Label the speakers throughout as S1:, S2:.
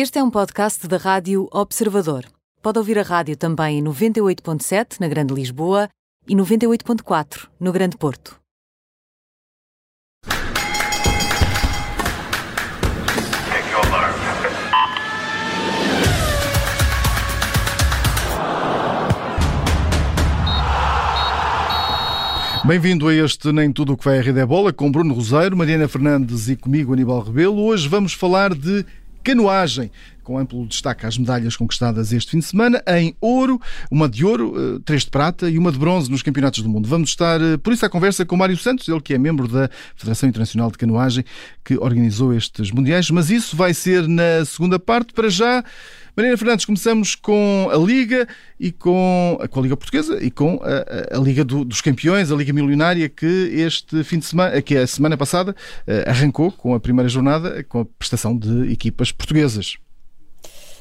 S1: Este é um podcast da Rádio Observador. Pode ouvir a rádio também em 98.7 na Grande Lisboa e 98.4 no Grande Porto.
S2: Bem-vindo a este Nem Tudo o que vai a Rede é Bola, com Bruno Roseiro, Mariana Fernandes e comigo Aníbal Rebelo. Hoje vamos falar de canoagem, com amplo destaque às medalhas conquistadas este fim de semana, em ouro, uma de ouro, eh, três de prata e uma de bronze nos campeonatos do mundo. Vamos estar, eh, por isso, à conversa com Mário Santos, ele que é membro da Federação Internacional de Canoagem, que organizou estes mundiais, mas isso vai ser na segunda parte. Para já, Mariana Fernandes, começamos com a Liga e com, com a Liga Portuguesa e com a, a Liga do, dos Campeões, a Liga Milionária, que este fim de semana, que a semana passada eh, arrancou com a primeira jornada com a prestação de equipas portuguesas.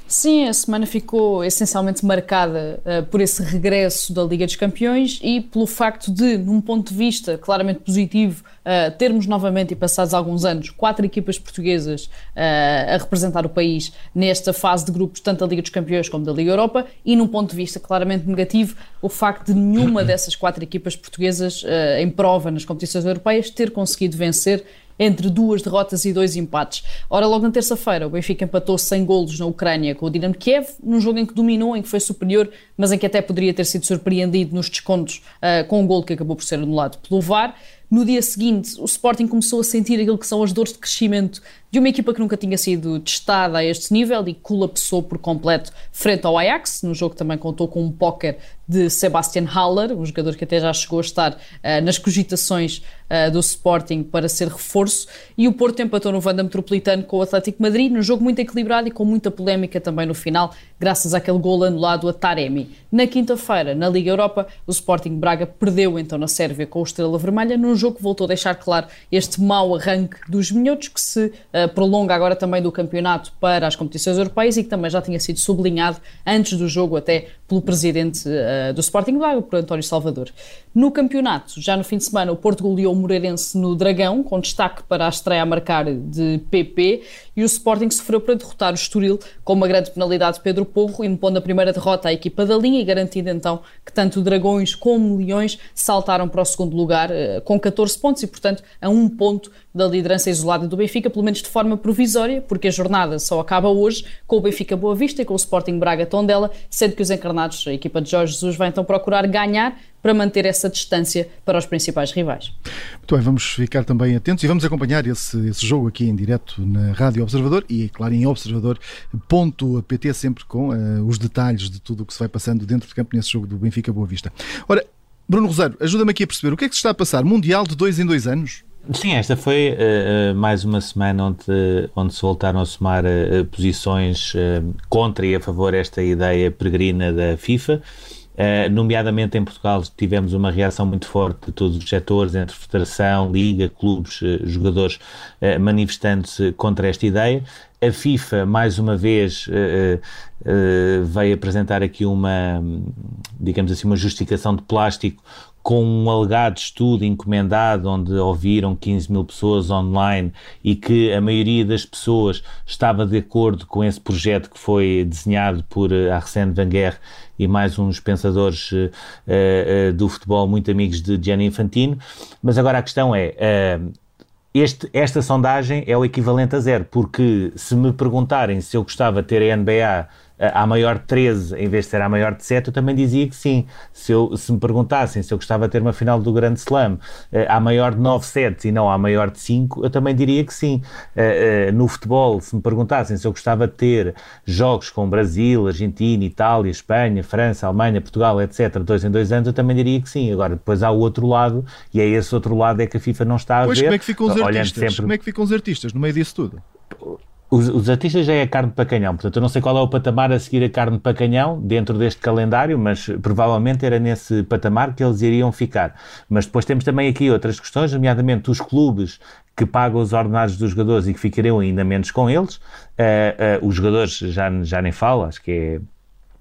S3: Sim, a semana ficou essencialmente marcada uh, por esse regresso da Liga dos Campeões e pelo facto de, num ponto de vista claramente positivo, uh, termos novamente, e passados alguns anos, quatro equipas portuguesas uh, a representar o país nesta fase de grupos, tanto da Liga dos Campeões como da Liga Europa, e num ponto de vista claramente negativo, o facto de nenhuma dessas quatro equipas portuguesas em prova nas competições europeias ter conseguido vencer entre duas derrotas e dois empates. Ora, logo na terça-feira, o Benfica empatou sem golos na Ucrânia com o Dinamo Kiev, num jogo em que dominou, em que foi superior, mas em que até poderia ter sido surpreendido nos descontos uh, com um gol que acabou por ser anulado pelo VAR. No dia seguinte, o Sporting começou a sentir aquilo que são as dores de crescimento de uma equipa que nunca tinha sido testada a este nível e colapsou por completo frente ao Ajax. No jogo também contou com um póquer de Sebastian Haller, um jogador que até já chegou a estar uh, nas cogitações uh, do Sporting para ser reforço. E o Porto empatou no Vanda Metropolitano com o Atlético Madrid, num jogo muito equilibrado e com muita polémica também no final, graças àquele gol anulado a Taremi. Na quinta-feira, na Liga Europa, o Sporting Braga perdeu então na Sérvia com o Estrela Vermelha, num jogo que voltou a deixar claro este mau arranque dos minhotos que se uh, prolonga agora também do campeonato para as competições europeias e que também já tinha sido sublinhado antes do jogo até pelo presidente uh, do Sporting Braga, por António Salvador. No campeonato, já no fim de semana, o Porto goleou o Moreirense no Dragão, com destaque para a estreia a marcar de PP, e o Sporting sofreu para derrotar o Estoril com uma grande penalidade. De Pedro Porro, impondo a primeira derrota à equipa da linha e garantindo então que tanto Dragões como Leões saltaram para o segundo lugar uh, com 14 pontos e, portanto, a um ponto da liderança isolada do Benfica, pelo menos de forma provisória, porque a jornada só acaba hoje com o Benfica Boa Vista e com o Sporting Braga Tondela, sendo que os encarnados, a equipa de Jorge Jesus, vai então procurar ganhar para manter essa distância para os principais rivais.
S2: Muito bem, vamos ficar também atentos e vamos acompanhar esse, esse jogo aqui em direto na Rádio Observador e, claro, em observador.pt, sempre com uh, os detalhes de tudo o que se vai passando dentro de campo nesse jogo do Benfica Boa Vista. Ora, Bruno Rosário, ajuda-me aqui a perceber o que é que se está a passar? Mundial de dois em dois anos?
S4: Sim, esta foi uh, mais uma semana onde, onde se voltaram a somar uh, posições uh, contra e a favor esta ideia peregrina da FIFA. nomeadamente em Portugal tivemos uma reação muito forte de todos os setores, entre federação, liga, clubes, jogadores, manifestando-se contra esta ideia. A FIFA, mais uma vez, veio apresentar aqui uma, digamos assim, uma justificação de plástico com um alegado estudo encomendado onde ouviram 15 mil pessoas online e que a maioria das pessoas estava de acordo com esse projeto que foi desenhado por eh, Arsène Wenger e mais uns pensadores uh, uh, do futebol muito amigos de Gianni Infantino. Mas agora a questão é... Uh, este, esta sondagem é o equivalente a zero, porque se me perguntarem se eu gostava de ter a NBA à maior de 13 em vez de ser à maior de 7, eu também dizia que sim. Se, eu, se me perguntassem se eu gostava de ter uma final do Grande Slam eh, à maior de 9 sets e não à maior de 5, eu também diria que sim. Eh, eh, no futebol, se me perguntassem se eu gostava de ter jogos com Brasil, Argentina, Itália, Espanha, França, Alemanha, Portugal, etc., dois em dois anos, eu também diria que sim. Agora, depois há o outro lado, e é esse outro lado é que a FIFA não está a
S2: pois
S4: ver.
S2: Como é que ficam os artistas? Sempre... Como é que ficam os artistas no meio disso tudo?
S4: Os, os, artistas já é a carne para canhão, portanto eu não sei qual é o patamar a seguir a carne para canhão dentro deste calendário, mas provavelmente era nesse patamar que eles iriam ficar. Mas depois temos também aqui outras questões, nomeadamente os clubes que pagam os ordenados dos jogadores e que ficariam ainda menos com eles. Uh, uh, os jogadores já, já nem falo, acho que é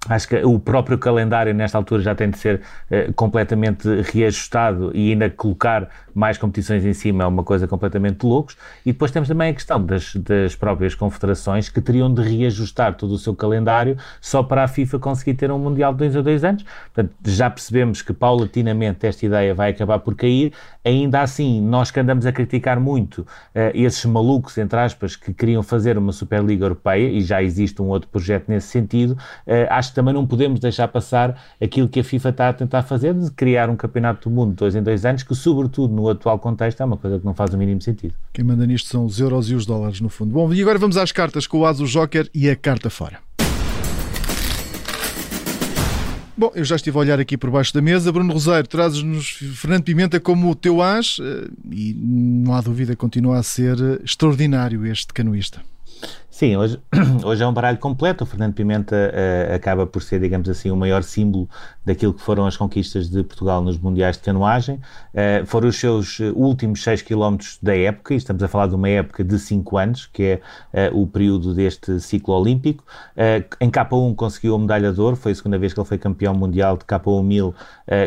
S4: Acho que o próprio calendário nesta altura já tem de ser uh, completamente reajustado e ainda colocar mais competições em cima é uma coisa completamente loucos. E depois temos também a questão das, das próprias confederações que teriam de reajustar todo o seu calendário só para a FIFA conseguir ter um Mundial de dois a dois anos. Portanto, já percebemos que paulatinamente esta ideia vai acabar por cair. Ainda assim, nós que andamos a criticar muito uh, esses malucos, entre aspas, que queriam fazer uma Superliga Europeia, e já existe um outro projeto nesse sentido, uh, acho também não podemos deixar passar aquilo que a FIFA está a tentar fazer, de criar um campeonato do mundo dois em dois anos, que sobretudo no atual contexto é uma coisa que não faz o mínimo sentido.
S2: Quem manda nisto são os euros e os dólares, no fundo. Bom, e agora vamos às cartas com o Aso Joker e a carta fora. Bom, eu já estive a olhar aqui por baixo da mesa. Bruno Rosário, trazes-nos Fernando Pimenta como o teu as eh, e não há dúvida, continua a ser extraordinário este canoista.
S4: Sim, hoje, hoje é um baralho completo. O Fernando Pimenta uh, acaba por ser, digamos assim, o maior símbolo daquilo que foram as conquistas de Portugal nos Mundiais de Canoagem. Uh, foram os seus últimos 6 km da época, e estamos a falar de uma época de 5 anos, que é uh, o período deste ciclo olímpico. em K1 conseguiu a medalha de ouro, foi a segunda vez que ele foi campeão mundial de K1 1000,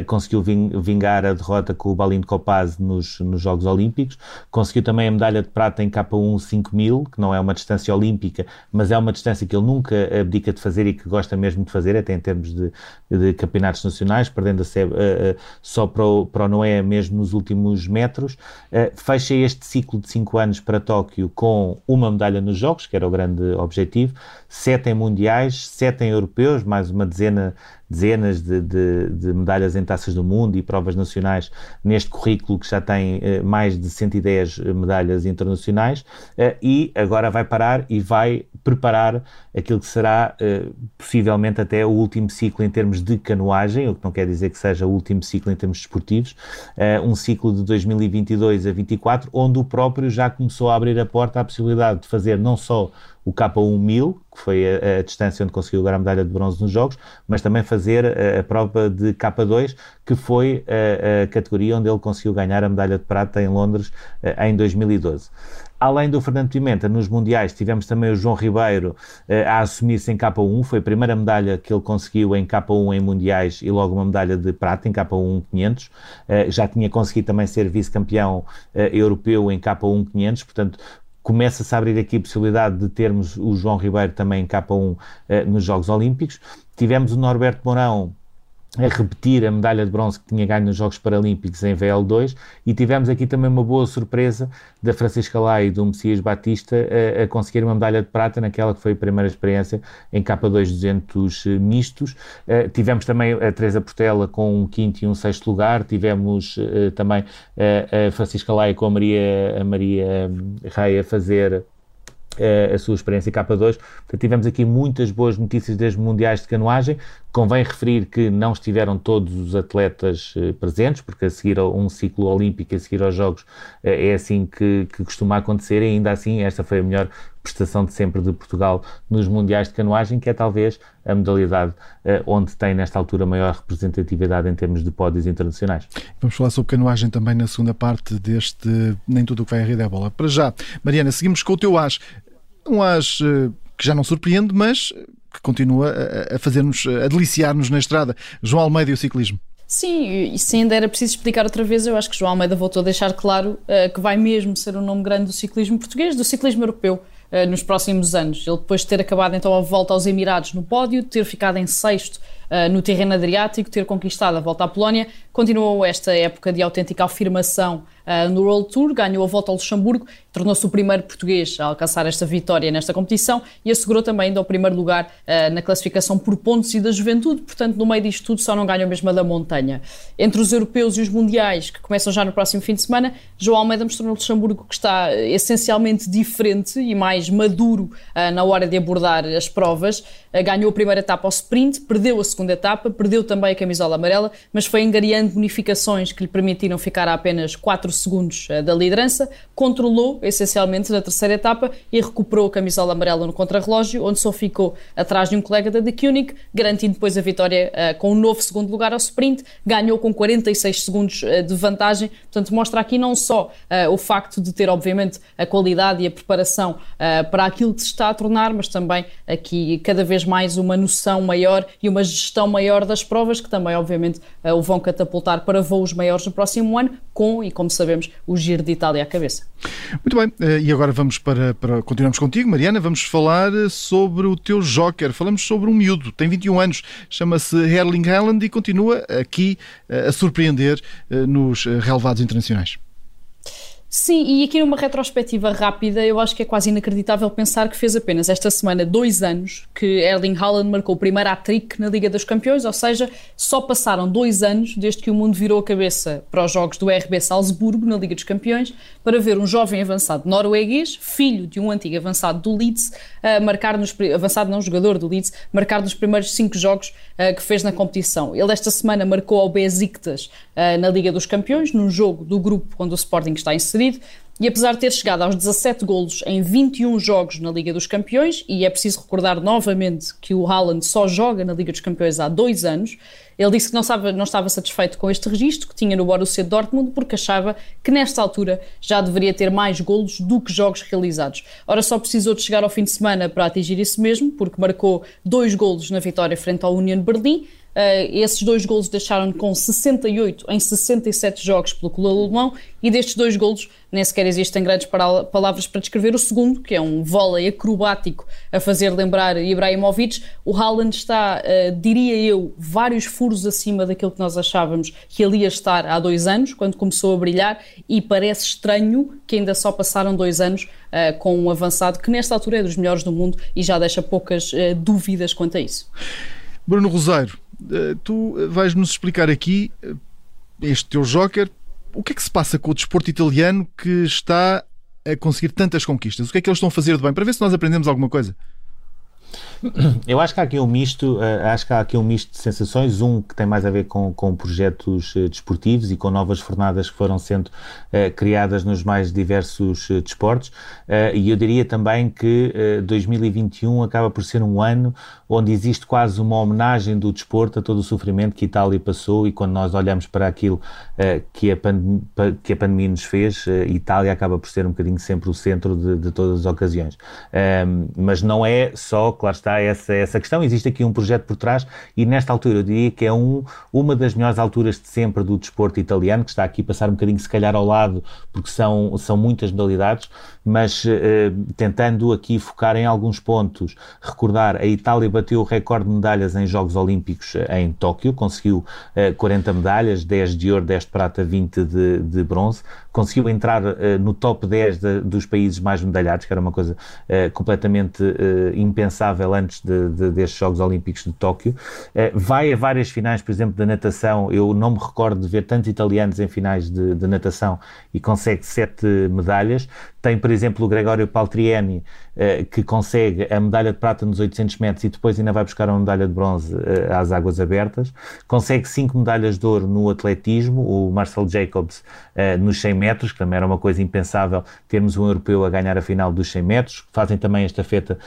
S4: conseguiu vingar a derrota com o Balin de Copaz nos, nos Jogos Olímpicos. Conseguiu também a medalha de prata em K1 5000, que não é uma distância olímpica mas é uma distância que ele nunca abdica de fazer e que gosta mesmo de fazer, até em termos de, de campeonatos nacionais, perdendo a uh, uh, só para o, para o Noé mesmo nos últimos metros. Uh, fecha este ciclo de 5 anos para Tóquio com uma medalha nos Jogos, que era o grande objetivo, sete em mundiais, sete em europeus, mais uma dezena dezenas de, de, de, medalhas em taças do mundo e provas nacionais neste currículo que já tem eh, mais de 110 medalhas internacionais eh, e agora vai parar e vai preparar aquilo que será eh, possivelmente até o último ciclo em termos de canoagem, o que não quer dizer que seja o último ciclo em termos desportivos, um ciclo de 2022 a 24, onde o próprio já começou a abrir a porta à possibilidade de fazer não só o K1 1000, que foi a, a, distância onde conseguiu ganhar a medalha de bronze nos Jogos, mas também fazer a, a prova de K2, que foi a, a, categoria onde ele conseguiu ganhar a medalha de prata em Londres em 2012. Além do Fernando Pimenta, nos Mundiais tivemos também o João Ribeiro uh, a assumir-se em K1, foi a primeira medalha que ele conseguiu em K1 em Mundiais e logo uma medalha de prata em K1 500. Uh, já tinha conseguido também ser vice-campeão europeu em K1 500, portanto começa-se a abrir aqui a possibilidade de termos o João Ribeiro também em K1 eh, nos Jogos Olímpicos. Tivemos o Norberto Mourão a repetir a medalha de bronze que tinha ganho nos Jogos Paralímpicos em VL2 e tivemos aqui também uma boa surpresa da Francisca Lai e do Messias Batista a, a, conseguir uma medalha de prata naquela que foi a primeira experiência em K2 200 mistos. Uh, tivemos também a Teresa Portela com um quinto e um sexto lugar, tivemos uh, também uh, a Francisca Lai com a Maria, a Maria Rei a fazer a sua experiência K2. Portanto, tivemos aqui muitas boas notícias das mundiais de canoagem. Convém referir que não estiveram todos os atletas eh, presentes, porque a seguir a um ciclo olímpico, a seguir aos Jogos, eh, é assim que, que costuma acontecer, e ainda assim esta foi a melhor prestação de sempre de Portugal nos Mundiais de Canoagem, que é talvez a modalidade uh, onde tem nesta altura maior representatividade em termos de pódios internacionais.
S2: Vamos falar sobre canoagem também na segunda parte deste Nem Tudo o que vai a rir é bola. Para já, Mariana, seguimos com o teu as. Um as que já não surpreende, mas que continua a, fazer-nos, a deliciar-nos na estrada. João Almeida e o ciclismo.
S3: Sim, e se ainda era preciso explicar outra vez, eu acho que João Almeida voltou a deixar claro uh, que vai mesmo ser um nome grande do ciclismo português, do ciclismo europeu, uh, nos próximos anos. Ele depois de ter acabado então a volta aos Emirados no pódio, ter ficado em sexto uh, no terreno adriático, ter conquistado a volta à Polónia, continuou esta época de autêntica afirmação uh, no World Tour, ganhou a volta ao Luxemburgo, tornou-se o primeiro português a alcançar esta vitória nesta competição e assegurou também ainda o primeiro lugar uh, na classificação por pontos e da juventude, portanto, no meio disto tudo, só não ganhou mesmo a da montanha. Entre os europeus e os mundiais, que começam já no próximo fim de semana, João Almeida mostrou no Luxemburgo que está essencialmente diferente e mais maduro na hora de abordar as provas. ganhou a primeira etapa ao sprint, perdeu a segunda etapa, perdeu também a camisola amarela, mas foi engariando bonificações que lhe permitiram ficar a apenas 4 segundos eh, da liderança, controlou essencialmente na terceira etapa e recuperou a camisola amarela no contrarrelógio, onde só ficou atrás de um colega da De Koenig, garantindo depois a vitória uh, com um novo segundo lugar ao sprint, ganhou com 46 segundos uh, de vantagem, portanto mostra aqui não só o facto de ter obviamente a qualidade e a preparação para aquilo que se está a tornar, mas também aqui cada vez mais uma noção maior e uma gestão maior das provas, que também, obviamente, uh, o vão catapultar para voos maiores no próximo ano, com, e como sabemos, o Giro de Itália à cabeça.
S2: Muito bem, uh, e agora vamos para, para. Continuamos contigo, Mariana, vamos falar sobre o teu Joker. Falamos sobre um miúdo, tem 21 anos, chama-se Erling Haaland e continua aqui a surpreender nos relevados internacionais.
S3: Sim, e aqui numa retrospectiva rápida, eu acho que é quase inacreditável pensar que fez apenas esta semana dois anos que Erling Haaland marcou o primeiro hat-trick na Liga dos Campeões, ou seja, só passaram dois anos desde que o mundo virou a cabeça para os jogos do RB Salzburgo na Liga dos Campeões para ver um jovem avançado norueguês, filho de um antigo avançado do Leeds, marcar nos avançado não jogador do Leeds, marcar nos primeiros cinco jogos uh, que fez na competição. Ele esta semana marcou ao Besiktas uh, na Liga dos Campeões, num jogo do grupo onde o Sporting está inserido e apesar de ter chegado aos 17 golos em 21 jogos na Liga dos Campeões, e é preciso recordar novamente que o Haaland só joga na Liga dos Campeões há dois anos, ele disse que não estava, não estava satisfeito com este registro que tinha no Borussia Dortmund porque achava que nesta altura já deveria ter mais golos do que jogos realizados. Ora, só precisou de chegar ao fim de semana para atingir isso mesmo, porque marcou dois golos na vitória frente ao Union Berlim, Uh, esses dois golos deixaram com 68 em 67 jogos pelo clube alemão e destes dois golos nem sequer existem grandes palavras para descrever o segundo, que é um vôlei acrobático a fazer lembrar Ibrahimovic. O Haaland está, uh, diria eu, vários furos acima daquilo que nós achávamos que ele ia estar há dois anos, quando começou a brilhar, e parece estranho que ainda só passaram dois anos uh, com um avançado que nesta altura é dos melhores do mundo e já deixa poucas dúvidas quanto a isso.
S2: Bruno Rosário, eh, tu vais nos explicar aqui eh, este teu joker. O que é que se passa com o desporto italiano que está a conseguir tantas conquistas? O que é que eles estão a fazer de bem? Para ver se nós aprendemos alguma coisa.
S4: Eu acho que há aqui um misto, uh, acho que há aqui um misto de sensações, um que tem mais a ver com, com projetos uh, desportivos e com novas jornadas que foram sendo uh, criadas nos mais diversos desportos, e eu diria também que 2021 acaba por ser um ano onde existe quase uma homenagem do desporto a todo o sofrimento que Itália passou. E quando nós olhamos para aquilo que, a que a pandemia nos fez, Itália acaba por ser um bocadinho sempre o centro de, de todas as ocasiões. mas não é só, claro está, essa, essa questão. Existe aqui um projeto por trás e nesta altura eu diria que é um, uma das melhores alturas de sempre do desporto italiano, que está aqui a passar um bocadinho se calhar ao lado, porque são, são muitas modalidades, mas eh, tentando aqui focar em alguns pontos, recordar, a Itália bateu o recorde de medalhas em Jogos Olímpicos eh, em Tóquio, conseguiu 40 eh, medalhas, 10 de ouro, 10 de prata, 20 de, de bronze, conseguiu entrar no top 10 de, dos países mais medalhados, que era uma coisa completamente impensável antes de, de, destes Jogos Olímpicos de Tóquio. Vai a várias finais, por exemplo, da natação. Eu não me recordo de ver tantos italianos em finais de, de natação e consegue sete medalhas. Tem, por exemplo, o Gregório Paltrieni, eh, que consegue a medalha de prata nos 800 metros e depois ainda vai buscar uma medalha de bronze eh, às águas abertas. Consegue cinco medalhas de ouro no atletismo, o Marcel Jacobs nos 100 metros, que também era uma coisa impensável termos um europeu a ganhar a final dos 100 metros. Fazem também esta feta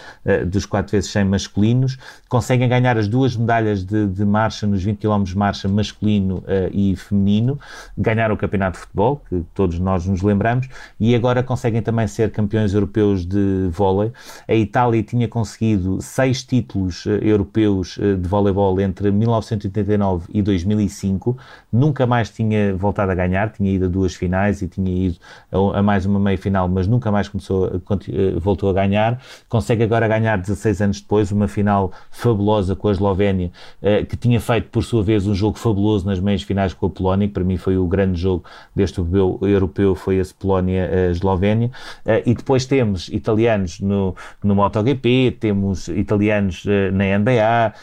S4: dos 4 vezes 100 masculinos, conseguem ganhar as duas medalhas de, de marcha nos 20 km de marcha masculino uh, e feminino, ganharam o campeonato de futebol, que todos nós nos lembramos, e agora conseguem também ser campeões europeus de vôlei. A Itália tinha conseguido seis títulos uh, europeus uh, de voleibol entre 1989 e 2005, nunca mais tinha voltado a ganhar, tinha ido a duas finais e tinha ido a, mais uma meia final, mas nunca mais começou, a, voltou a ganhar. Consegue agora ganhar 16 anos depois, uma final fabulosa com a Eslovénia, eh, que tinha feito, por sua vez, um jogo fabuloso nas meias finais com a Polónia, que para mim foi o grande jogo deste europeu, europeu foi esse Polónia-Eslovénia. Eh, e depois temos italianos no, no MotoGP, temos italianos eh, na NBA,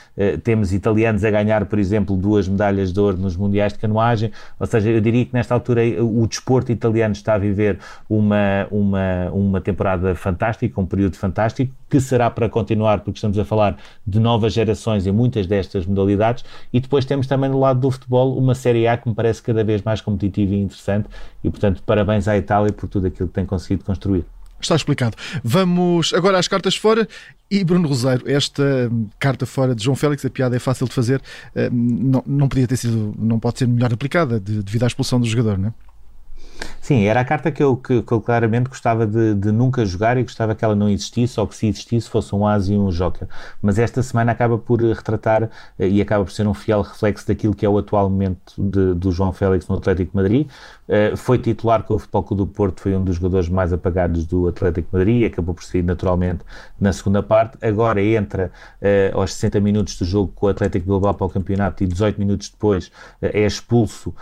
S4: temos italianos a ganhar, por exemplo, duas medalhas de ouro nos Mundiais de Canoagem. Ou seja, eu diria que nesta altura o desporto italiano está a viver uma, uma, uma temporada fantástica, um período fantástico, que será para continuar, porque estamos a falar de novas gerações em muitas destas modalidades, e depois temos também no lado do futebol uma Série A que me parece cada vez mais competitiva e interessante, e portanto parabéns à Itália por tudo aquilo que tem conseguido construir.
S2: Está explicado. Vamos agora às cartas fora. E Bruno Rosário, esta carta fora de João Félix, a piada é fácil de fazer, eh, não, não podia ter sido, não pode ser melhor aplicada devido à expulsão do jogador, não é?
S4: Sim, era a carta que eu, que, que eu claramente gostava de, de, nunca jogar e gostava que ela não existisse ou que se existisse fosse um as e um joker. Mas esta semana acaba por retratar eh, e acaba por ser um fiel reflexo daquilo que é o atual momento de, do João Félix no Atlético Madrid. Uh, foi titular com o Futebol Clube do Porto, foi um dos jogadores mais apagados do Atlético Madrid, acabou por sair naturalmente na segunda parte. Agora entra uh, aos 60 minutos do jogo com o Atlético Bilbao para o campeonato e 18 minutos depois uh, é expulso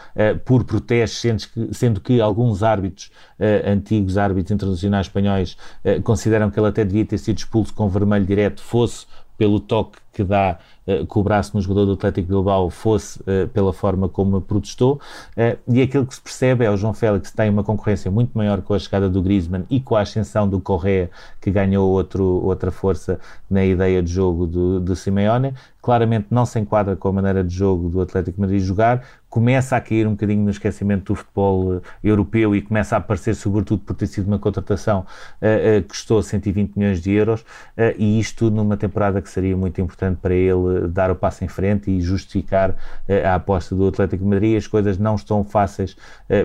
S4: por protestos, sendo que, sendo que alguns árbitros, antigos árbitros internacionais espanhóis, consideram que ele até devia ter sido expulso com vermelho direto, fosse pelo toque que dá uh, o braço no jogador do Atlético Bilbao fosse uh, pela forma como protestou. Uh, e aquilo que se percebe é o João Félix tem uma concorrência muito maior com a chegada do Griezmann e com a ascensão do Correa que ganhou outro, outra força na ideia de jogo do, do Simeone claramente não se enquadra com a maneira de jogo do Atlético Madrid jogar, começa a cair um bocadinho no esquecimento do futebol uh, europeu e começa a aparecer, sobretudo por ter sido uma contratação uh, uh, que custou 120 milhões de euros, e isto numa temporada que seria muito importante para ele dar o passo em frente e justificar a aposta do Atlético Madrid. As coisas não estão fáceis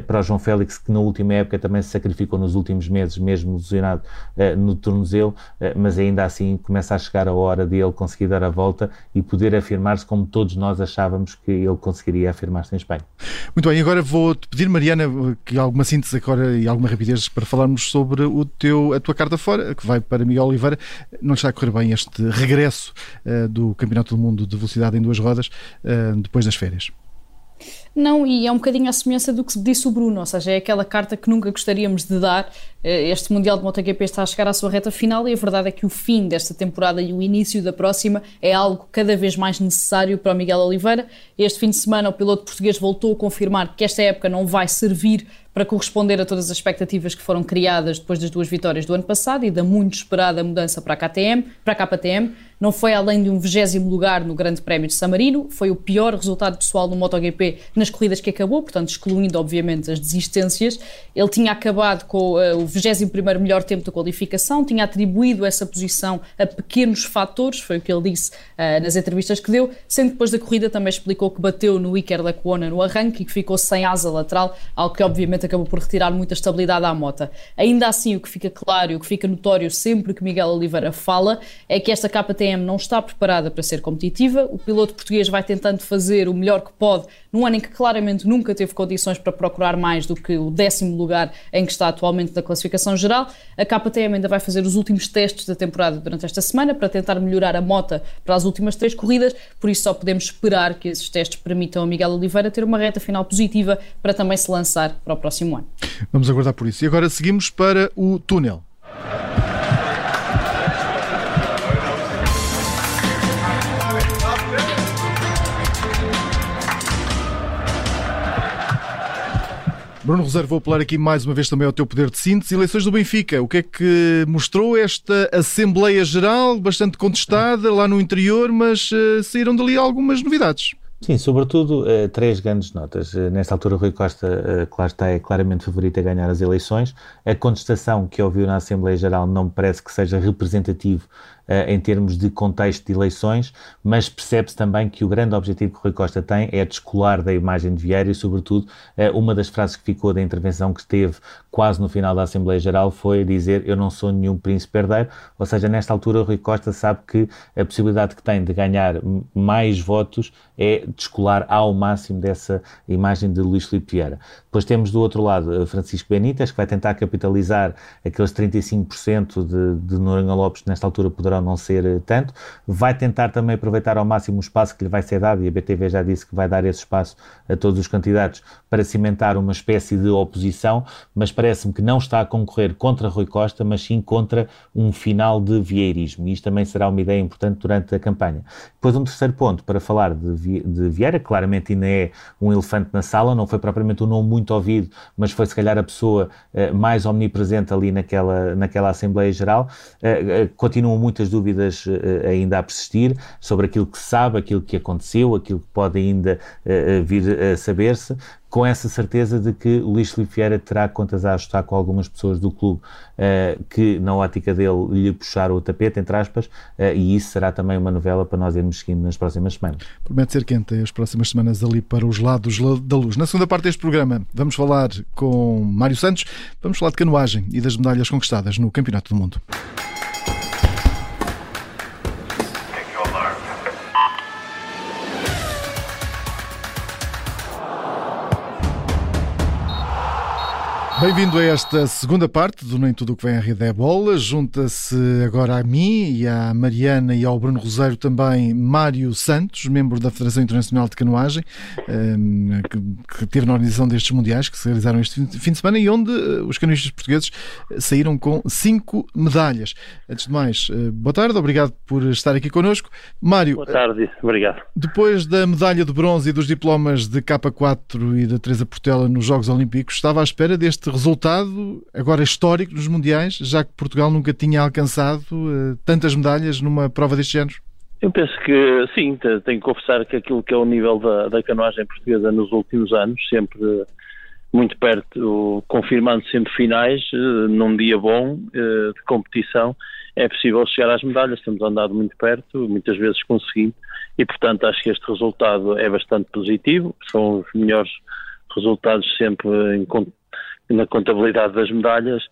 S4: para o João Félix, que na última época também se sacrificou nos últimos meses, mesmo lesionado no tornozelo, mas ainda assim começa a chegar a hora de ele conseguir dar a volta e poder afirmar-se como todos nós achávamos que ele conseguiria afirmar-se em Espanha.
S2: Muito bem, agora vou-te pedir, Mariana, que alguma síntese agora e alguma rapidez para falarmos sobre o teu, a tua carta fora, que vai para Miguel Oliveira. Não está a correr bem este regresso uh, do Campeonato do Mundo de Velocidade em duas rodas uh, depois das férias.
S3: Não, e é um bocadinho a semelhança do que disse o Bruno, ou seja, é aquela carta que nunca gostaríamos de dar. Eh, este Mundial de MotoGP está a chegar à sua reta final e a verdade é que o fim desta temporada e o início da próxima é algo cada vez mais necessário para o Miguel Oliveira. Este fim de semana o piloto português voltou a confirmar que esta época não vai servir para corresponder a todas as expectativas que foram criadas depois das duas vitórias do ano passado e da muito esperada mudança para a KTM, para a KTM. Não foi além de um vigésimo lugar no Grande Prémio de San Marino, foi o pior resultado pessoal no MotoGP nas corridas que acabou, portanto excluindo obviamente as desistências. Ele tinha acabado com uh, o 21 primeiro melhor tempo da qualificação, tinha atribuído essa posição a pequenos fatores, foi o que ele disse uh, nas entrevistas que deu, sendo que depois da corrida também explicou que bateu no Iker Lecuona no arranque e que ficou sem asa lateral, algo que obviamente acabou por retirar muita estabilidade à moto. Ainda assim, o que fica claro e o que fica notório sempre que Miguel Oliveira fala é que esta KTM não está preparada para ser competitiva. O piloto português vai tentando fazer o melhor que pode num ano em que claramente nunca teve condições para procurar mais do que o décimo lugar em que está atualmente na classificação geral. A KTM ainda vai fazer os últimos testes da temporada durante esta semana para tentar melhorar a moto para as últimas três corridas, por isso só podemos esperar que esses testes permitam a Miguel Oliveira ter uma reta final positiva para também se lançar para o próximo ano.
S2: Vamos aguardar por isso. E agora seguimos para o túnel. Bruno Rosário, vou apelar aqui mais uma vez também ao teu poder de síntese. Eleições do Benfica, o que é que mostrou esta Assembleia Geral, bastante contestada lá no interior, mas uh, saíram dali algumas novidades.
S4: Sim, sobretudo uh, três grandes notas. Uh, nesta altura, Rui Costa, uh, claro está, é claramente favorito a ganhar as eleições. A contestação que ouviu na Assembleia Geral não me parece que seja representativo em termos de contexto de eleições, mas percebe-se também que o grande objetivo que Rui Costa tem é descolar da imagem de Vieira e, sobretudo, uh, uma das frases que ficou da intervenção que teve quase no final da Assembleia Geral foi dizer eu não sou nenhum príncipe herdeiro, ou seja, nesta altura Rui Costa sabe que a possibilidade que tem de ganhar mais votos é descolar ao máximo dessa imagem de Luís Filipe Vieira. Depois temos do outro lado Francisco Benítez, que vai tentar capitalizar aqueles 35% de, de Noronha Lopes que nesta altura poderá poderão não ser eh, tanto. Vai tentar também aproveitar ao máximo o espaço que lhe vai ser dado, e a BTV já disse que vai dar esse espaço a todos os candidatos para cimentar uma espécie de oposição, mas parece-me que não está a concorrer contra Rui Costa, mas sim contra um final de vieirismo. E isto também será uma ideia importante durante a campanha. Depois, um terceiro ponto para falar de, de Vieira, claramente ainda é um elefante na sala, não foi propriamente um nome muito ouvido, mas foi se calhar a pessoa uh, mais omnipresente ali naquela, naquela Assembleia Geral. Uh, uh, continuam muitas muitas dúvidas ainda a persistir sobre aquilo que se sabe, aquilo que aconteceu, aquilo que pode ainda vir a saber-se, com essa certeza de que o Luís Filipe Vieira terá contas a ajustar com algumas pessoas do clube uh, que, na ótica dele, lhe puxaram o tapete, entre aspas, uh, e isso será também uma novela para nós irmos seguindo nas próximas semanas.
S2: Promete ser quente as próximas semanas ali para os lados da luz. Na segunda parte deste programa vamos falar com Mário Santos, vamos falar de canoagem e das medalhas conquistadas no Campeonato do Mundo. Bem-vindo a esta segunda parte do Nem Tudo o que vem à rede é bola. Junta-se agora a mim e à Mariana e ao Bruno Roseiro também Mário Santos, membro da Federação Internacional de Canoagem, ehm, que esteve na organização destes mundiais que se realizaram este fim de semana e onde eh, os canoistas portugueses eh, saíram com cinco medalhas. Antes de mais, eh, boa tarde, obrigado por estar aqui connosco. Mário.
S5: Boa tarde, obrigado.
S2: Depois da medalha de bronze e dos diplomas de K4 e da Teresa Portela nos Jogos Olímpicos, estava à espera deste resultado agora histórico nos Mundiais, já que Portugal nunca tinha alcançado uh, tantas medalhas numa prova deste género?
S5: Eu penso que sim, tenho que confessar que aquilo que é o nível da, da canoagem portuguesa nos últimos anos, sempre muito perto, confirmando sempre finais, uh, num dia bom uh, de competição, é possível chegar às medalhas, temos andado muito perto, muitas vezes conseguindo, e portanto acho que este resultado é bastante positivo, são os melhores resultados sempre em, na contabilidade das medalhas,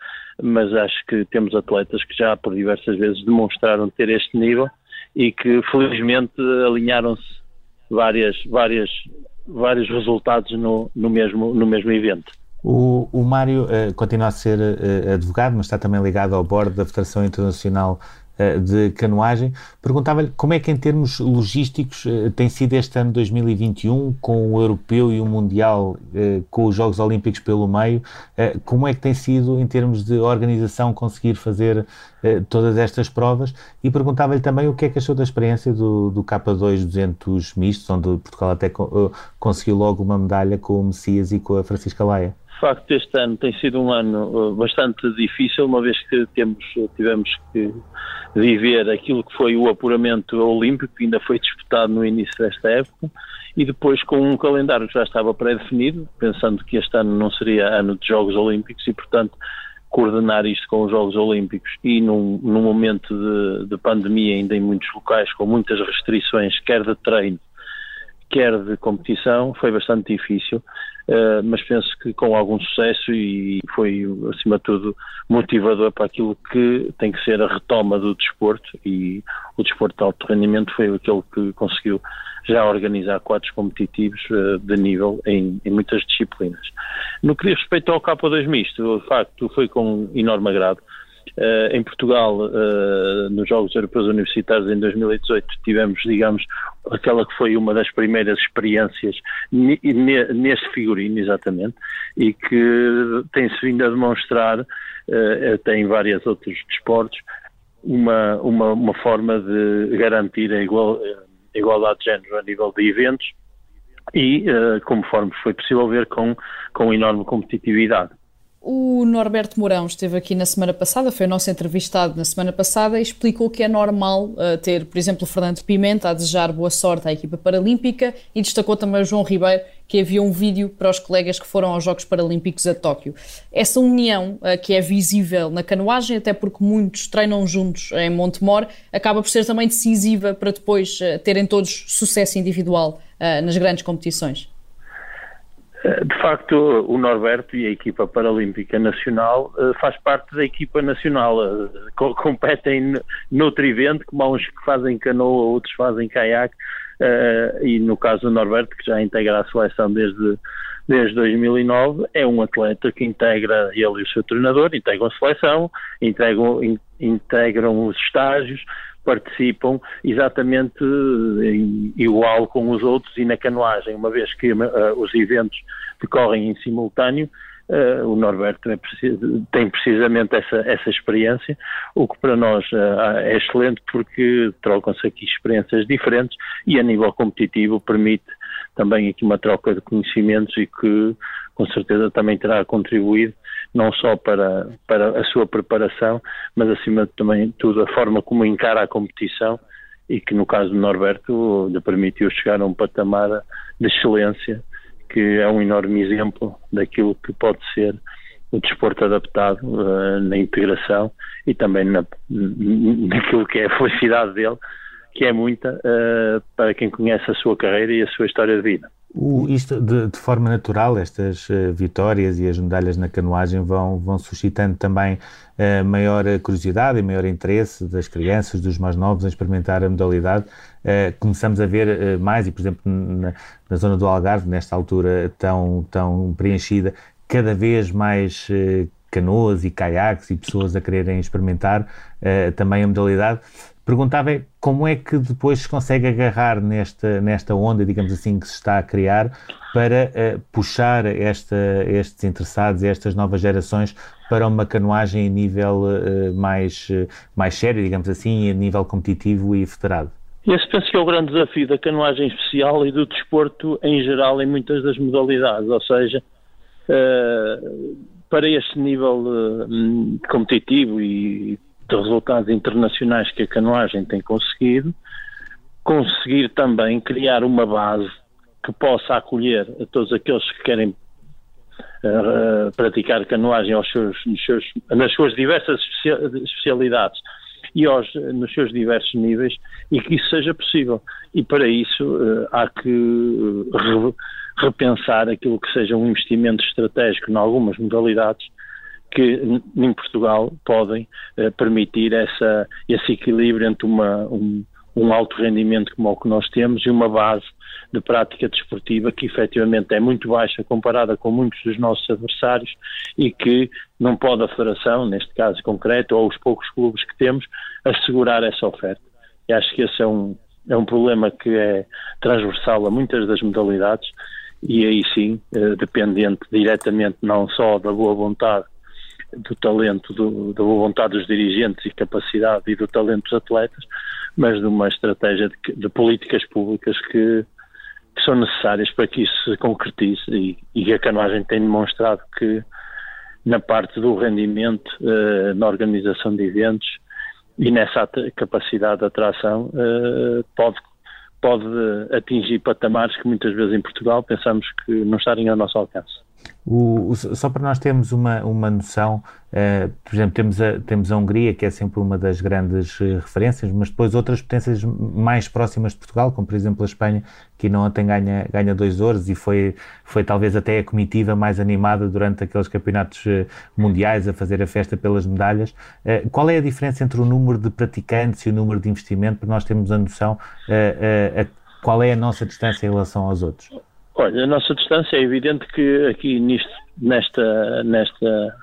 S5: mas acho que temos atletas que já por diversas vezes demonstraram ter este nível e que felizmente alinharam-se várias, várias, vários resultados no, no, mesmo, no mesmo evento.
S4: O, o Mário uh, continua a ser uh, advogado, mas está também ligado ao board da Federação Internacional de canoagem. Perguntava-lhe como é que, em termos logísticos, eh, tem sido este ano 2021, com o Europeu e o Mundial, eh, com os Jogos Olímpicos pelo meio, como é que tem sido, em termos de organização, conseguir fazer todas estas provas? E perguntava-lhe também o que é que achou da experiência do, do K2 200 mistos, onde Portugal até conseguiu logo uma medalha com o Messias e com a Francisca Laia
S5: facto, este ano tem sido um ano bastante difícil, uma vez que temos, tivemos que viver aquilo que foi o apuramento olímpico, que ainda foi disputado no início desta época, e depois com um calendário que já estava pré-definido, pensando que este ano não seria ano de Jogos Olímpicos e, portanto, coordenar isto com os Jogos Olímpicos e num, num momento de, de pandemia ainda em muitos locais, com muitas restrições, quer de treino, quer de competição, foi bastante difícil. Eh, mas penso que com algum sucesso e foi, acima de tudo, motivador para aquilo que tem que ser a retoma do desporto e o desporto de alto rendimento foi aquele que conseguiu já organizar quadros competitivos uh, de nível em, em, muitas disciplinas. No que diz respeito ao K2 misto, de facto foi com enorme agrado. Uh, em Portugal, uh, nos Jogos Europeus Universitários em 2018, tivemos, digamos, aquela que foi uma das primeiras experiências neste figurino, exatamente, e que tem-se vindo a demonstrar, uh, até em vários outros desportos, uma, uma, uma forma de garantir a, igual, a igualdade de género a nível de eventos e, conforme foi possível ver, com, com enorme competitividade.
S3: O Norberto Mourão esteve aqui na semana passada, foi o nosso entrevistado na semana passada e explicou que é normal uh, ter, por exemplo, o Fernando Pimenta a desejar boa sorte à equipa paralímpica e destacou também o João Ribeiro que havia um vídeo para os colegas que foram aos Jogos Paralímpicos a Tóquio. Essa união uh, que é visível na canoagem, até porque muitos treinam juntos em Montemor, acaba por ser também decisiva para depois uh, terem todos sucesso individual nas grandes competições.
S5: Eh, de facto, o Norberto e a equipa paralímpica nacional uh, faz parte da equipa nacional. Uh, competem noutro evento, como há uns que fazem canoa, outros fazem caiaque, e no caso do Norberto, que já integra a seleção desde, desde 2009, é um atleta que integra ele e o seu treinador, integram a seleção, integram, in, integram os estágios, participam exatamente em, igual com os outros e na canoagem, uma vez que uh, os eventos decorrem em simultâneo, uh, o Norberto é tem precisamente essa, essa experiência, o que para nós uh, é excelente porque trocam-se aqui experiências diferentes e a nível competitivo permite também aqui uma troca de conhecimentos e que com certeza também terá contribuído não só para, para a sua preparação, mas acima de também tudo a forma como encara a competição e que no caso do Norberto lhe permitiu chegar a um patamar de excelência que é um enorme exemplo daquilo que pode ser o desporto adaptado uh, na integração e também na, naquilo que é a felicidade dele, que é muita uh, para quem conhece a sua carreira e a sua história de vida.
S4: O, isto de, de, forma natural, estas uh, vitórias e as medalhas na canoagem vão, vão suscitando também uh, maior curiosidade e maior interesse das crianças, dos mais novos, em experimentar a modalidade. Uh, começamos a ver mais, e por exemplo, na, na, zona do Algarve, nesta altura tão, tão preenchida, cada vez mais canoas e caiaques e pessoas a quererem experimentar também a modalidade. Perguntava é como é que depois se consegue agarrar nesta, nesta onda, digamos assim, que se está a criar para uh, puxar esta, estes interessados, estas novas gerações para uma canoagem a nível uh, mais, uh, mais sério, digamos assim, a nível competitivo e federado?
S5: Esse penso que é o grande desafio da canoagem especial e do desporto em geral em muitas das modalidades, ou seja, para este nível competitivo e de resultados internacionais que a canoagem tem conseguido, conseguir também criar uma base que possa acolher a todos aqueles que querem uh, praticar canoagem aos seus, seus, nas suas diversas especialidades e aos, nos seus diversos níveis e que isso seja possível. E para isso uh, há que re, repensar aquilo que seja um investimento estratégico em algumas modalidades que em Portugal podem uh, permitir essa, esse equilíbrio entre uma, um, um alto rendimento como o que nós temos e uma base de prática desportiva que efetivamente é muito baixa comparada com muitos dos nossos adversários e que não pode a Federação, neste caso concreto, ou os poucos clubes que temos, assegurar essa oferta. E acho que esse é um, é um problema que é transversal a muitas das modalidades e aí sim, eh, dependente diretamente não só da boa vontade do talento, do, da vontade dos dirigentes e capacidade e do talento dos atletas, mas de uma estratégia de, de políticas públicas que, que, são necessárias para que isso se concretize e, e a canoagem tem demonstrado que na parte do rendimento, uh, na organização de eventos e nessa capacidade de atração uh, pode pode atingir patamares que muitas vezes em Portugal pensamos que não estarem ao nosso alcance.
S4: O, o, só para nós termos uma, uma noção, uh, por exemplo, temos a, temos a Hungria, que é sempre uma das grandes uh, referências, mas depois outras potências mais próximas de Portugal, como por exemplo a Espanha, que não ontem ganha, ganha dois ouros e foi, foi talvez até a comitiva mais animada durante aqueles campeonatos uh, mundiais a fazer a festa pelas medalhas. qual é a diferença entre o número de praticantes e o número de investimento, para nós termos a noção qual é a nossa distância em relação aos outros?
S5: Olha, a nossa distância é evidente que aqui nisto, nesta, nesta,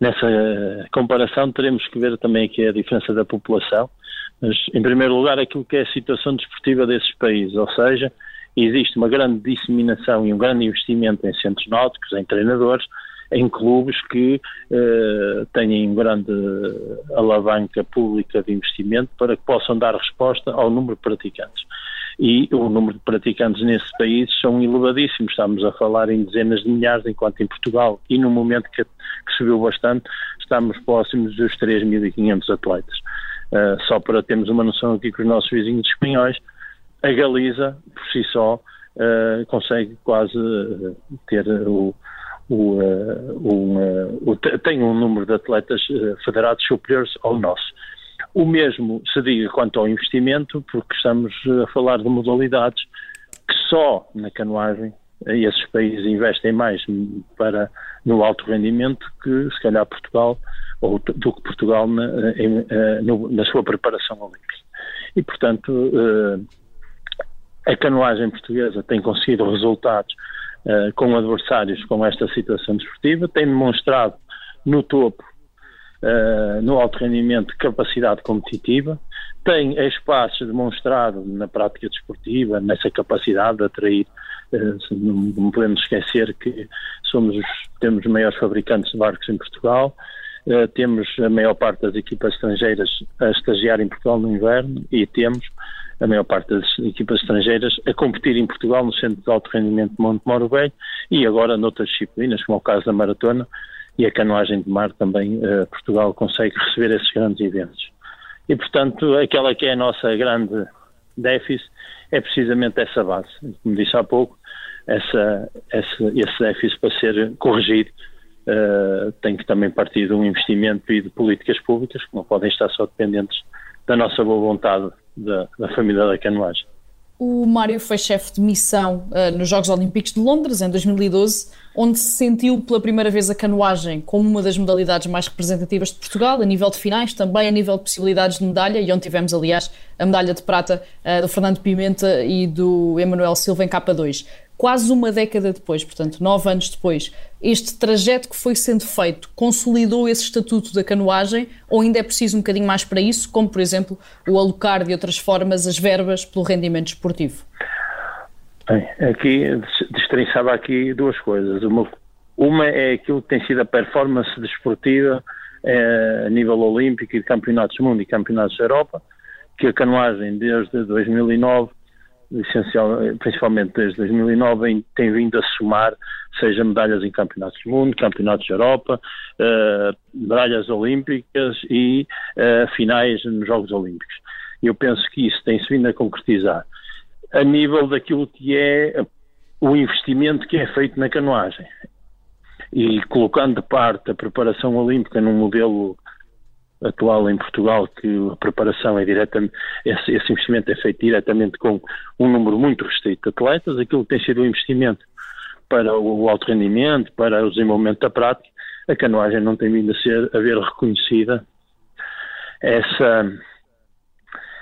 S5: nessa comparação teremos que ver também aqui a diferença da população, mas em primeiro lugar aquilo que é a situação desportiva desses países, ou seja, existe uma grande disseminação e um grande investimento em centros náuticos, em treinadores, em clubes que eh, têm grande alavanca pública de investimento para que possam dar resposta ao número de praticantes e o número de praticantes nesses países são elevadíssimos. Estamos a falar em dezenas de milhares, enquanto em Portugal, e no momento que, que subiu bastante, estamos próximos dos 3.500 atletas. Uh, só para termos uma noção aqui com os nossos vizinhos espanhóis, a Galiza, por si só, uh, consegue quase uh, ter o, o, um, o, tem um número de atletas federados superiores ao nosso. O mesmo se diga quanto ao investimento, porque estamos a falar de modalidades que só na canoagem esses países investem mais para no alto rendimento que se calhar Portugal ou do que Portugal na, em, eh, na sua preparação olímpica. E portanto eh, a canoagem portuguesa tem conseguido resultados eh, com adversários com esta situação desportiva, tem demonstrado no topo uh, no alto rendimento capacidade competitiva, tem espaços demonstrado na prática desportiva, nessa capacidade de atrair. Uh, não, podemos esquecer que somos os, temos os maiores fabricantes de barcos em Portugal, uh, temos a maior parte das equipas estrangeiras a estagiar em Portugal no inverno e temos a maior parte das equipas estrangeiras a competir em Portugal no Centro de Alto Rendimento de Monte Moro Velho e agora noutras disciplinas, como é o caso da maratona, e a canoagem de mar também, uh, Portugal consegue receber esses grandes eventos. E, portanto, aquela que é a nossa grande déficit é precisamente essa base. Como disse há pouco, essa, essa, esse déficit para ser corrigido uh, tem que também partir de um investimento e de políticas públicas que não podem estar só dependentes da nossa boa vontade da, da família da canoagem.
S3: O Mário foi chefe de missão uh, nos Jogos Olímpicos de Londres em 2012, onde se sentiu pela primeira vez a canoagem como uma das modalidades mais representativas de Portugal, a nível de finais, também a nível de possibilidades de medalha, e onde tivemos, aliás, a medalha de prata uh, do Fernando Pimenta e do Emanuel Silva em K2 quase uma década depois, portanto, nove anos depois, este trajeto que foi sendo feito consolidou esse estatuto da canoagem ou ainda é preciso um bocadinho mais para isso, como, por exemplo, o alocar de outras formas as verbas pelo rendimento esportivo?
S5: Bem, aqui destrinçava aqui duas coisas. Uma, uma é aquilo que tem sido a performance desportiva é, a nível olímpico e de campeonatos do mundo e campeonatos da Europa, que a canoagem desde 2009 essencial, principalmente desde 2009, tem vindo a somar, seja medalhas em campeonatos do mundo, campeonatos da Europa, uh, medalhas olímpicas e uh, finais nos Jogos Olímpicos. Eu penso que isso tem-se vindo a concretizar a nível daquilo que é o investimento que é feito na canoagem. E colocando de parte a preparação olímpica num modelo atual em Portugal, que a preparação é diretamente, esse, esse, investimento é feito diretamente com um número muito restrito de atletas, aquilo que tem sido o investimento para o, o alto rendimento, para o desenvolvimento da prática, a canoagem não tem vindo a ser, a ver reconhecida essa,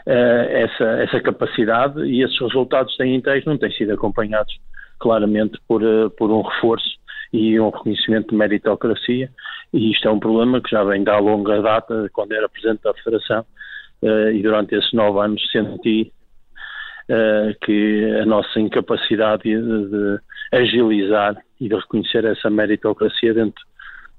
S5: eh, essa, essa capacidade e esses resultados têm inteiros não têm sido acompanhados claramente por, eh, por um reforço e um reconhecimento de meritocracia, e isto é um problema que já vem da longa data, quando era Presidente da Federação, uh, e durante esses nove anos senti uh, que a nossa incapacidade de, de, agilizar e de reconhecer essa meritocracia dentro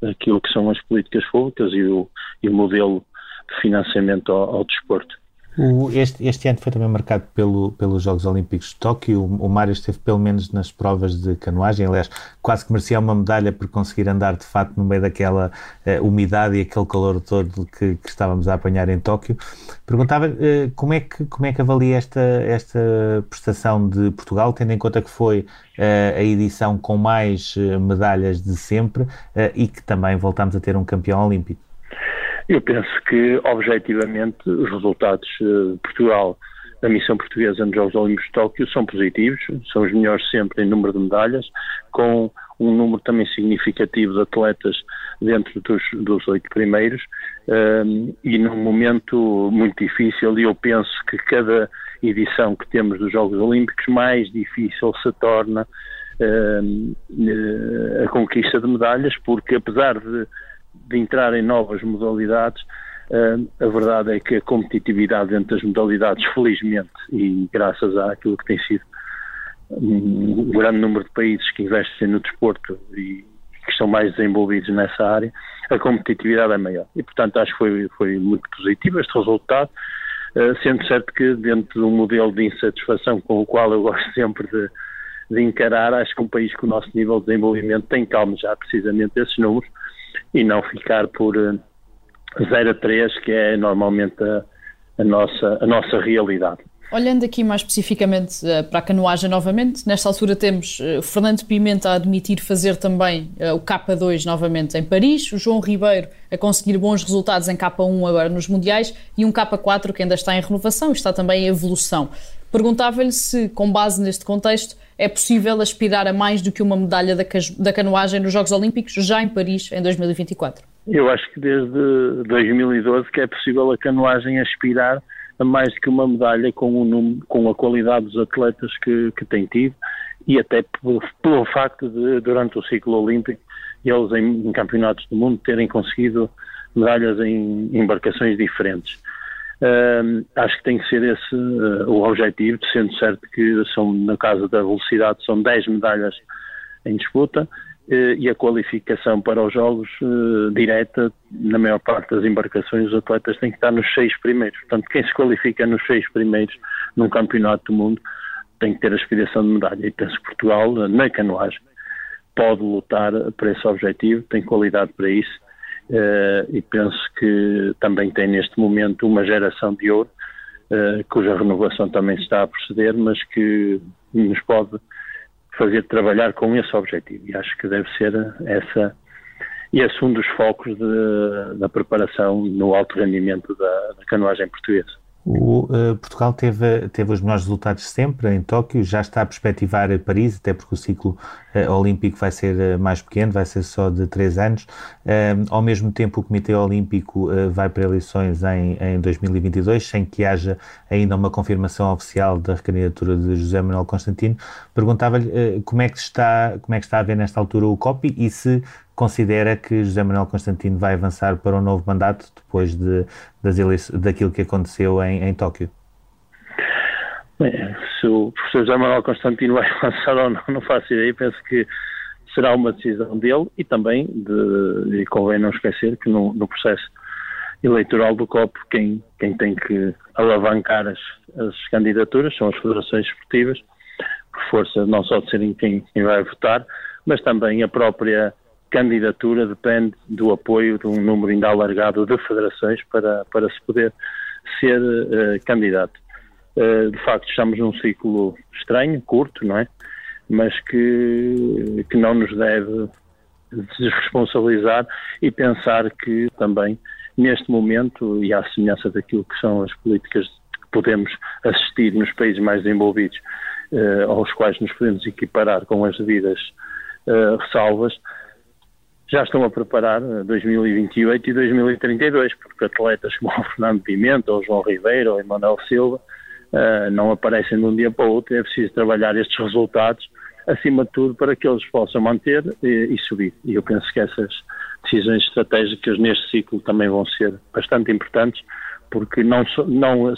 S5: daquilo que são as políticas públicas e o, e o modelo de financiamento ao, ao desporto.
S4: O, este, este, ano foi também marcado pelo, pelos Jogos Olímpicos de Tóquio. O, o Mário esteve pelo menos nas provas de canoagem. Aliás, quase que merecia uma medalha por conseguir andar de fato no meio daquela uh, umidade e aquele calor todo que, que, estávamos a apanhar em Tóquio. Perguntava uh, como, é que, como é que avalia esta, esta prestação de Portugal, tendo em conta que foi uh, a edição com mais medalhas de sempre e que também voltámos a ter um campeão olímpico.
S5: Eu penso que, objetivamente, os resultados eh, de Portugal da missão portuguesa nos Jogos Olímpicos de Tóquio são positivos, são os melhores sempre em número de medalhas, com um número também significativo de atletas dentro dos, dos oito primeiros, um, ehm, e num momento muito difícil, e eu penso que cada edição que temos dos Jogos Olímpicos, mais difícil se torna um, ehm, a conquista de medalhas, porque apesar de de entrar em novas modalidades, uh, a verdade é que a competitividade entre as modalidades, felizmente, e graças àquilo que tem sido um grande número de países que investem no desporto e que estão mais desenvolvidos nessa área, a competitividade é maior. E, portanto, acho que foi, foi muito positivo este resultado, uh, sendo certo que dentro de um modelo de insatisfação com o qual eu gosto sempre de, de encarar, acho que um país com o nosso nível de desenvolvimento tem calma já precisamente esses números, e não ficar por 0 eh, a 3, que é normalmente a, a, nossa, a nossa realidade.
S3: Olhando aqui mais especificamente uh, para a canoagem novamente, nesta altura temos uh, Fernando Pimenta a admitir fazer também o K2 novamente em Paris, o João Ribeiro a conseguir bons resultados em K1 agora nos Mundiais e um K4 que ainda está em renovação e está também em evolução. Perguntava-lhe se, com base neste contexto, é possível aspirar a mais do que uma medalha da, canoagem nos Jogos Olímpicos já em Paris em 2024?
S5: Eu acho que desde 2012 que é possível a canoagem aspirar a mais do que uma medalha com, o número, com a qualidade dos atletas que, que tem tido e até pelo, pelo facto de, durante o ciclo olímpico, eles em, em campeonatos do mundo terem conseguido medalhas em embarcações diferentes. Uh, acho que tem que ser esse uh, o objetivo, sendo certo que são, no caso da velocidade, são 10 medalhas em disputa uh, e a qualificação para os jogos eh, direta, na maior parte das embarcações, os atletas têm que estar nos seis primeiros. Portanto, quem se qualifica nos seis primeiros num campeonato do mundo tem que ter a aspiração de medalha. E penso que Portugal, na canoagem, pode lutar para esse objetivo, tem qualidade para isso uh, e penso que também tem neste momento uma geração de ouro uh, cuja renovação também está a proceder, mas que nos pode fazer trabalhar com esse objetivo e acho que deve ser essa esse um dos focos de, da preparação no alto rendimento da, da canoagem portuguesa.
S4: O, uh, Portugal teve, teve os melhores resultados sempre em Tóquio, já está a perspectivar Paris, até porque o ciclo uh, olímpico vai ser uh, mais pequeno, vai ser só de três anos. ao mesmo tempo, o Comitê Olímpico vai para eleições em, em 2022, sem que haja ainda uma confirmação oficial da recandidatura de José Manuel Constantino. Perguntava-lhe como, é que está, como é que está a ver nesta altura o COPI e se considera que José Manuel Constantino vai avançar para um novo mandato depois de, das daquilo que aconteceu em, em Tóquio?
S5: Bem, se o professor José Manuel Constantino vai avançar ou não, não faço ideia. Penso que será uma decisão dele e também de, e convém não esquecer que no, no processo eleitoral do COP quem, quem tem que alavancar as, as candidaturas são as federações esportivas, por força não só de serem quem, quem vai votar, mas também a própria candidatura depende do apoio de um número ainda alargado de federações para, para se poder ser uh, candidato. Uh, de facto, estamos num ciclo estranho, curto, não é? Mas que, que não nos deve desresponsabilizar e pensar que também, neste momento, e à semelhança daquilo que são as políticas que podemos assistir nos países mais desenvolvidos, uh, aos quais nos podemos equiparar com as devidas ressalvas, já estão a preparar 2028 eh, e 2032, porque atletas como o Fernando Pimenta, ou João Ribeiro, ou Emanuel Silva, uh, não aparecem de um dia para o outro, é preciso trabalhar estes resultados, acima de tudo, para que eles possam manter e, e subir. E eu penso que essas decisões estratégicas neste ciclo também vão ser bastante importantes, porque não, não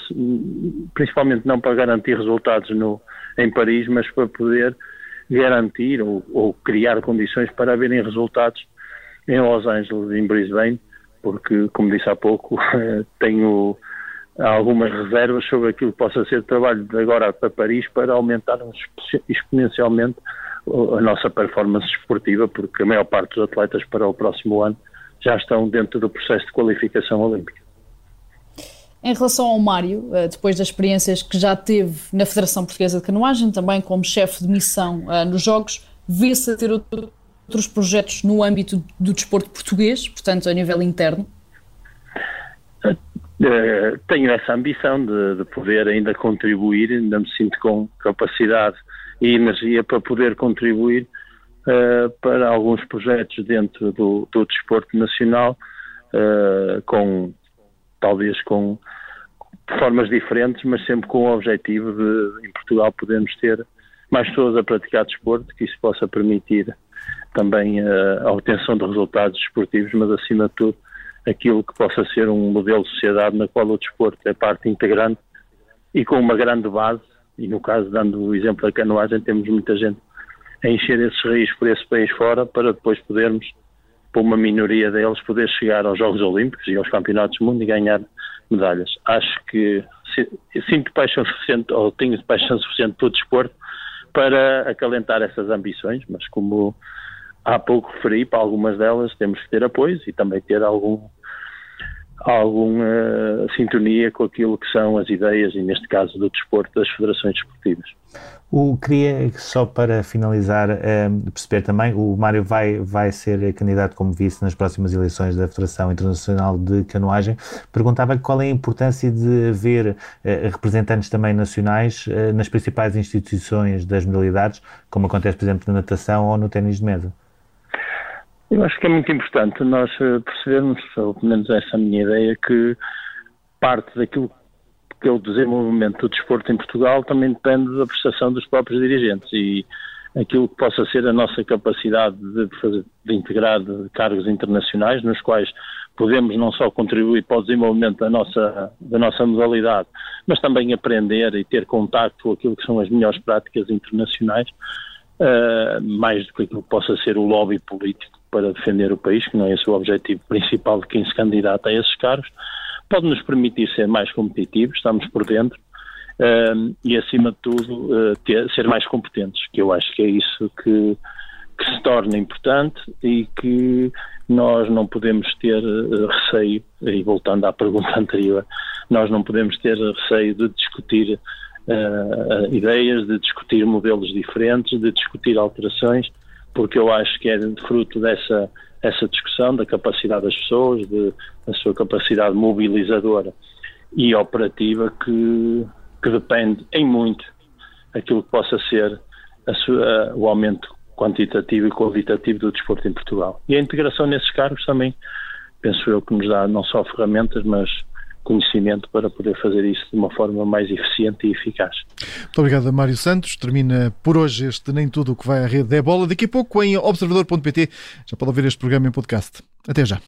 S5: principalmente não para garantir resultados no, em Paris, mas para poder garantir ou, ou criar condições para haverem resultados em Los Angeles e em Brisbane, porque, como disse há pouco, tenho algumas reservas sobre aquilo que possa ser o trabalho de agora para Paris para aumentarmos exponencialmente a nossa performance esportiva, porque a maior parte dos atletas para o próximo ano já estão dentro do processo de qualificação olímpica.
S3: Em relação ao Mário, eh, depois das experiências que já teve na Federação Portuguesa de Canoagem, também como chefe de missão eh, nos Jogos, vê-se a ter outro outros projetos no âmbito do desporto português, portanto, a nível interno?
S5: Uh, tenho essa ambição de, de, poder ainda contribuir, ainda me sinto com capacidade e energia para poder contribuir uh, para alguns projetos dentro do, do desporto nacional, uh, com talvez com formas diferentes, mas sempre com o objetivo de em Portugal podermos ter mais pessoas a praticar desporto, que isso possa permitir também a, a obtenção de resultados esportivos, mas acima de tudo aquilo que possa ser um modelo de sociedade na qual o desporto é parte integrante e com uma grande base, e no caso, dando o exemplo da canoagem, temos muita gente a encher esses rios por esse país fora para depois podermos, por uma minoria deles, poder chegar aos Jogos Olímpicos e aos Campeonatos do Mundo e ganhar medalhas. Acho que sinto paixão suficiente, ou tenho paixão suficiente pelo desporto para acalentar essas ambições, mas como há pouco referi, para algumas delas temos que ter apoios e também ter algum alguma sintonia com aquilo que são as ideias, e neste caso do desporto, das federações desportivas.
S4: O, queria, só para finalizar, um, perceber também, o Mário vai, vai ser candidato como vice nas próximas eleições da Federação Internacional de Canoagem. Perguntava qual é a importância de haver uh, representantes também nacionais uh, nas principais instituições das modalidades, como acontece, por exemplo, na natação ou no ténis de mesa.
S5: Eu acho que é muito importante nós eh, percebermos, ou pelo menos essa é a minha ideia, que parte daquilo que é o desenvolvimento do desporto em Portugal também depende da prestação dos próprios dirigentes e aquilo que possa ser a nossa capacidade de, fazer, de integrar cargos internacionais nos quais podemos não só contribuir para o desenvolvimento da nossa, da nossa modalidade, mas também aprender e ter contato com aquilo que são as melhores práticas internacionais, uh, mais do que aquilo que possa ser o lobby político para defender o país, que não é esse o objetivo principal de quem se candidata a esses cargos, pode nos permitir ser mais competitivos, estamos por dentro, uh, e acima de tudo uh, ter, ser mais competentes, que eu acho que é isso que, que se torna importante e que nós não podemos ter uh, receio, e voltando à pergunta anterior, nós não podemos ter receio de discutir uh, ideias, de discutir modelos diferentes, de discutir alterações, porque eu acho que é fruto dessa essa discussão da capacidade das pessoas, de, da sua capacidade mobilizadora e operativa que, que depende em muito aquilo que possa ser sua, o aumento quantitativo e qualitativo do desporto em Portugal. E a integração nesses cargos também, penso eu, que nos dá não só ferramentas, mas conhecimento para poder fazer isso de uma forma mais eficiente e eficaz.
S2: Muito obrigado, Mário Santos. Termina por hoje este Nem Tudo o que vai à rede é bola. Daqui a pouco em observador.pt já pode ouvir este programa em podcast. Até já.